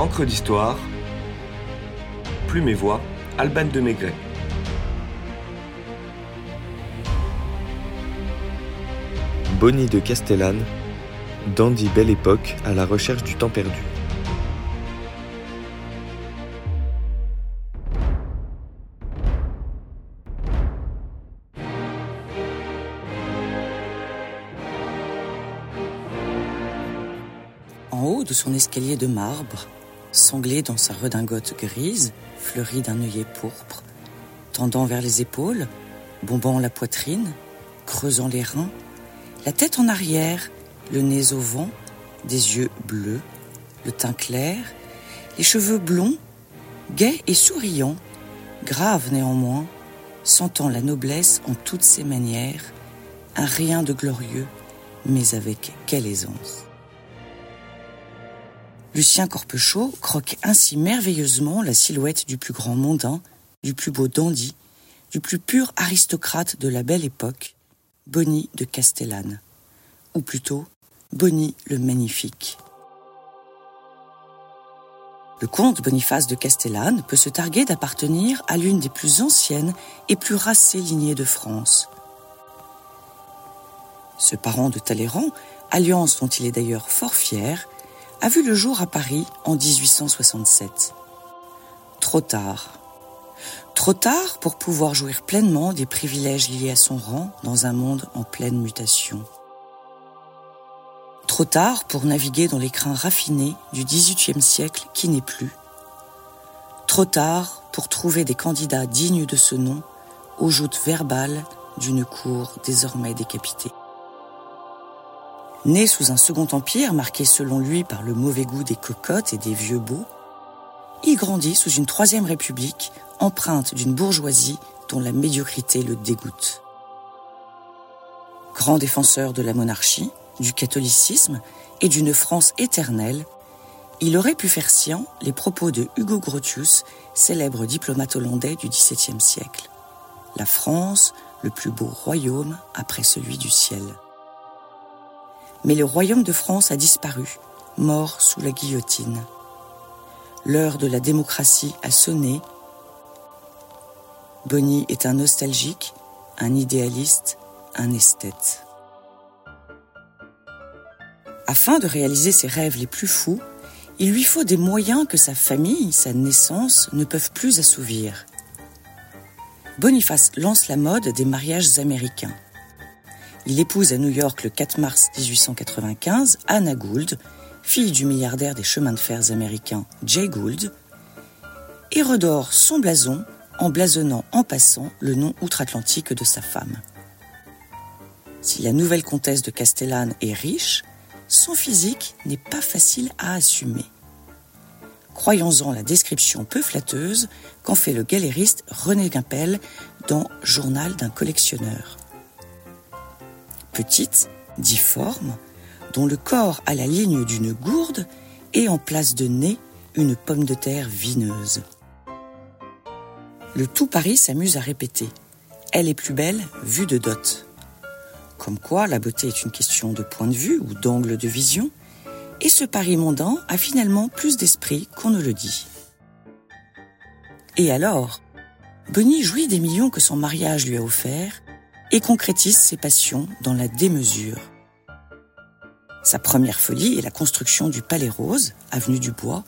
Encre d'histoire, Plume et Voix, Alban de Maigret. Bonnie de Castellane, Dandy Belle Époque à la recherche du temps perdu. En haut de son escalier de marbre, sanglé dans sa redingote grise, fleurie d'un œillet pourpre, tendant vers les épaules, bombant la poitrine, creusant les reins, la tête en arrière, le nez au vent, des yeux bleus, le teint clair, les cheveux blonds, gai et souriant, grave néanmoins, sentant la noblesse en toutes ses manières, un rien de glorieux, mais avec quelle aisance. Lucien Corpechot croque ainsi merveilleusement la silhouette du plus grand mondain, du plus beau dandy, du plus pur aristocrate de la belle époque, Bonnie de Castellane, ou plutôt Bonnie le Magnifique. Le comte Boniface de Castellane peut se targuer d'appartenir à l'une des plus anciennes et plus racées lignées de France. Ce parent de Talleyrand, alliance dont il est d'ailleurs fort fier, a vu le jour à Paris en 1867. Trop tard. Trop tard pour pouvoir jouir pleinement des privilèges liés à son rang dans un monde en pleine mutation. Trop tard pour naviguer dans les crins raffinés du XVIIIe siècle qui n'est plus. Trop tard pour trouver des candidats dignes de ce nom aux joutes verbales d'une cour désormais décapitée. Né sous un second empire marqué selon lui par le mauvais goût des cocottes et des vieux beaux, il grandit sous une troisième république empreinte d'une bourgeoisie dont la médiocrité le dégoûte. Grand défenseur de la monarchie, du catholicisme et d'une France éternelle, il aurait pu faire sien les propos de Hugo Grotius, célèbre diplomate hollandais du XVIIe siècle. La France, le plus beau royaume après celui du ciel mais le royaume de France a disparu, mort sous la guillotine. L'heure de la démocratie a sonné. Bonny est un nostalgique, un idéaliste, un esthète. Afin de réaliser ses rêves les plus fous, il lui faut des moyens que sa famille, sa naissance ne peuvent plus assouvir. Boniface lance la mode des mariages américains. Il épouse à New York le 4 mars 1895 Anna Gould, fille du milliardaire des chemins de fer américains Jay Gould, et redore son blason en blasonnant en passant le nom outre-Atlantique de sa femme. Si la nouvelle comtesse de Castellane est riche, son physique n'est pas facile à assumer. Croyons-en la description peu flatteuse qu'en fait le galériste René Gimpel dans Journal d'un collectionneur petite, difforme, dont le corps a la ligne d'une gourde et en place de nez une pomme de terre vineuse. Le tout Paris s'amuse à répéter Elle est plus belle vue de dot. Comme quoi la beauté est une question de point de vue ou d'angle de vision, et ce Paris mondain a finalement plus d'esprit qu'on ne le dit. Et alors Bonnie jouit des millions que son mariage lui a offerts et concrétise ses passions dans la démesure. Sa première folie est la construction du Palais Rose, avenue du Bois,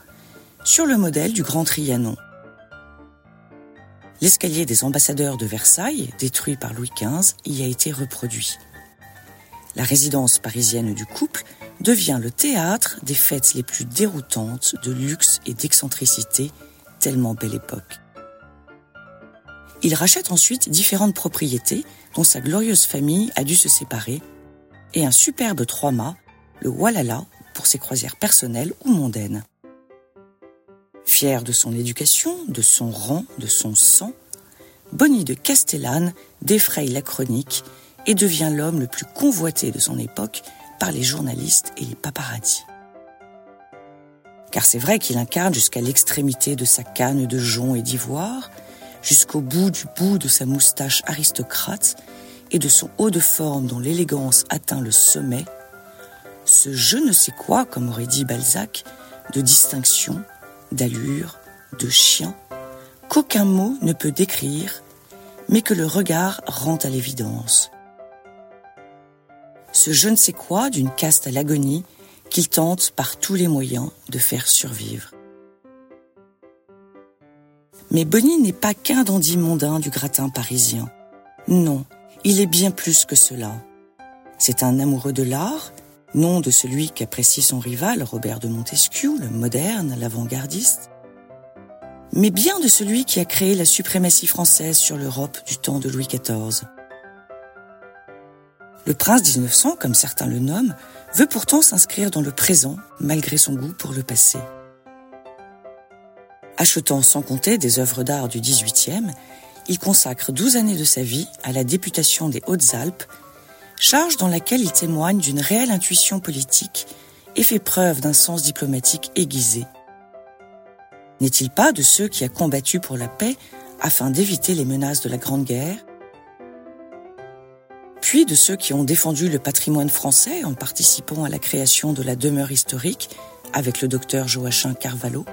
sur le modèle du Grand Trianon. L'escalier des ambassadeurs de Versailles, détruit par Louis XV, y a été reproduit. La résidence parisienne du couple devient le théâtre des fêtes les plus déroutantes de luxe et d'excentricité, tellement belle époque. Il rachète ensuite différentes propriétés dont sa glorieuse famille a dû se séparer, et un superbe trois-mâts, le Walala, pour ses croisières personnelles ou mondaines. Fier de son éducation, de son rang, de son sang, Bonnie de Castellane défraye la chronique et devient l'homme le plus convoité de son époque par les journalistes et les paparazzis. Car c'est vrai qu'il incarne jusqu'à l'extrémité de sa canne de jonc et d'ivoire jusqu'au bout du bout de sa moustache aristocrate et de son haut de forme dont l'élégance atteint le sommet, ce je ne sais quoi, comme aurait dit Balzac, de distinction, d'allure, de chien, qu'aucun mot ne peut décrire, mais que le regard rend à l'évidence. Ce je ne sais quoi d'une caste à l'agonie qu'il tente par tous les moyens de faire survivre. Mais Bonnie n'est pas qu'un dandy mondain du gratin parisien. Non, il est bien plus que cela. C'est un amoureux de l'art, non de celui qu'apprécie son rival Robert de Montesquieu, le moderne, l'avant-gardiste, mais bien de celui qui a créé la suprématie française sur l'Europe du temps de Louis XIV. Le prince 1900, comme certains le nomment, veut pourtant s'inscrire dans le présent malgré son goût pour le passé. Achetant sans compter des œuvres d'art du XVIIIe, il consacre 12 années de sa vie à la députation des Hautes-Alpes, charge dans laquelle il témoigne d'une réelle intuition politique et fait preuve d'un sens diplomatique aiguisé. N'est-il pas de ceux qui a combattu pour la paix afin d'éviter les menaces de la Grande Guerre? Puis de ceux qui ont défendu le patrimoine français en participant à la création de la demeure historique avec le docteur Joachim Carvalho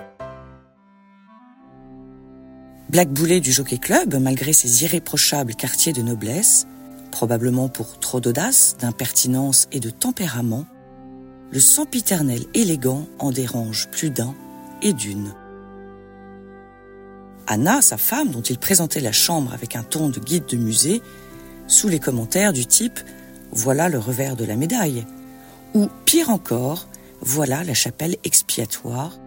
Black Boulet du Jockey Club, malgré ses irréprochables quartiers de noblesse, probablement pour trop d'audace, d'impertinence et de tempérament, le sempiternel élégant en dérange plus d'un et d'une. Anna, sa femme, dont il présentait la chambre avec un ton de guide de musée, sous les commentaires du type Voilà le revers de la médaille, ou pire encore, Voilà la chapelle expiatoire,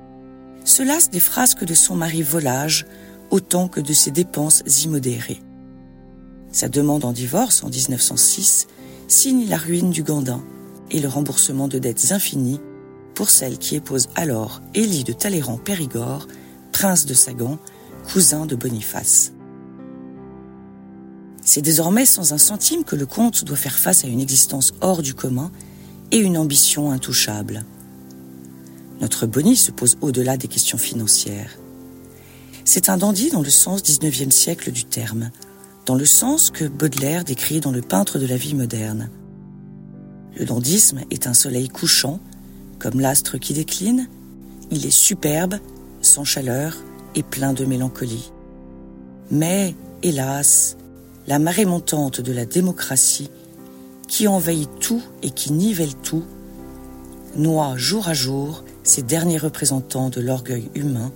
se lasse des frasques de son mari volage autant que de ses dépenses immodérées. Sa demande en divorce en 1906 signe la ruine du Gandin et le remboursement de dettes infinies pour celle qui épouse alors Élie de Talleyrand-Périgord, prince de Sagan, cousin de Boniface. C'est désormais sans un centime que le comte doit faire face à une existence hors du commun et une ambition intouchable. Notre Bonnie se pose au-delà des questions financières. C'est un dandy dans le sens 19e siècle du terme, dans le sens que Baudelaire décrit dans Le peintre de la vie moderne. Le dandisme est un soleil couchant, comme l'astre qui décline, il est superbe, sans chaleur et plein de mélancolie. Mais, hélas, la marée montante de la démocratie, qui envahit tout et qui nivelle tout, noie jour à jour ces derniers représentants de l'orgueil humain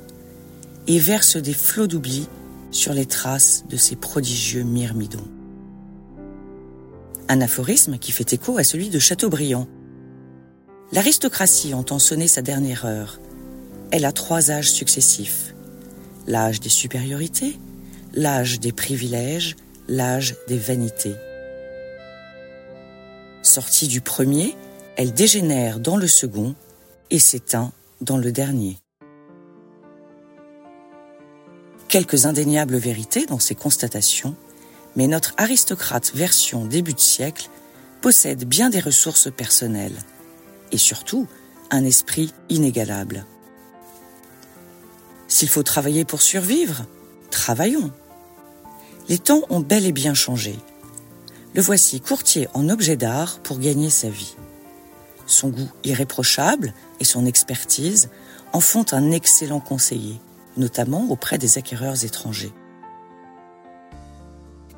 et verse des flots d'oubli sur les traces de ces prodigieux myrmidons. Un aphorisme qui fait écho à celui de Chateaubriand. L'aristocratie entend sonner sa dernière heure. Elle a trois âges successifs. L'âge des supériorités, l'âge des privilèges, l'âge des vanités. Sortie du premier, elle dégénère dans le second et s'éteint dans le dernier quelques indéniables vérités dans ces constatations, mais notre aristocrate version début de siècle possède bien des ressources personnelles et surtout un esprit inégalable. S'il faut travailler pour survivre, travaillons. Les temps ont bel et bien changé. Le voici courtier en objets d'art pour gagner sa vie. Son goût irréprochable et son expertise en font un excellent conseiller notamment auprès des acquéreurs étrangers.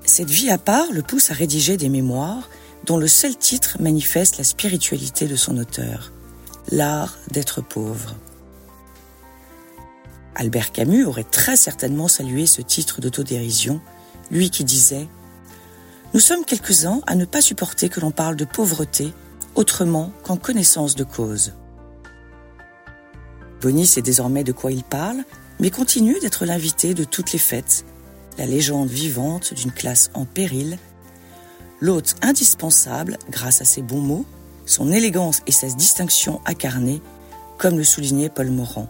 Cette vie à part le pousse à rédiger des mémoires dont le seul titre manifeste la spiritualité de son auteur, l'art d'être pauvre. Albert Camus aurait très certainement salué ce titre d'autodérision, lui qui disait ⁇ Nous sommes quelques-uns à ne pas supporter que l'on parle de pauvreté autrement qu'en connaissance de cause. Bonny sait désormais de quoi il parle, mais continue d'être l'invité de toutes les fêtes, la légende vivante d'une classe en péril, l'hôte indispensable grâce à ses bons mots, son élégance et sa distinction incarnée, comme le soulignait Paul Morand.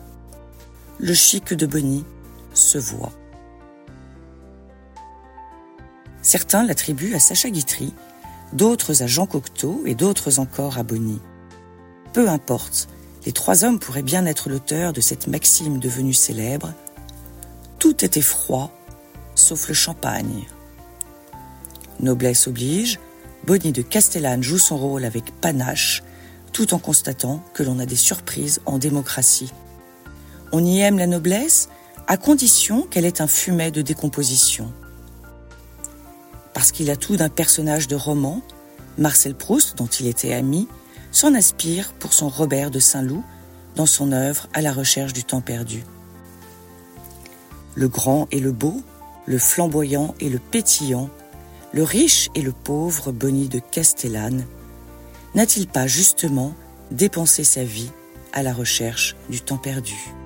Le chic de Bonny se voit. Certains l'attribuent à Sacha Guitry, d'autres à Jean Cocteau et d'autres encore à Bonny. Peu importe, les trois hommes pourraient bien être l'auteur de cette maxime devenue célèbre. Tout était froid, sauf le champagne. Noblesse oblige, Bonnie de Castellane joue son rôle avec panache, tout en constatant que l'on a des surprises en démocratie. On y aime la noblesse à condition qu'elle ait un fumet de décomposition. Parce qu'il a tout d'un personnage de roman, Marcel Proust, dont il était ami, s'en aspire pour son Robert de Saint-Loup dans son œuvre À la recherche du temps perdu. Le grand et le beau, le flamboyant et le pétillant, le riche et le pauvre Bonnie de Castellane, n'a-t-il pas justement dépensé sa vie à la recherche du temps perdu?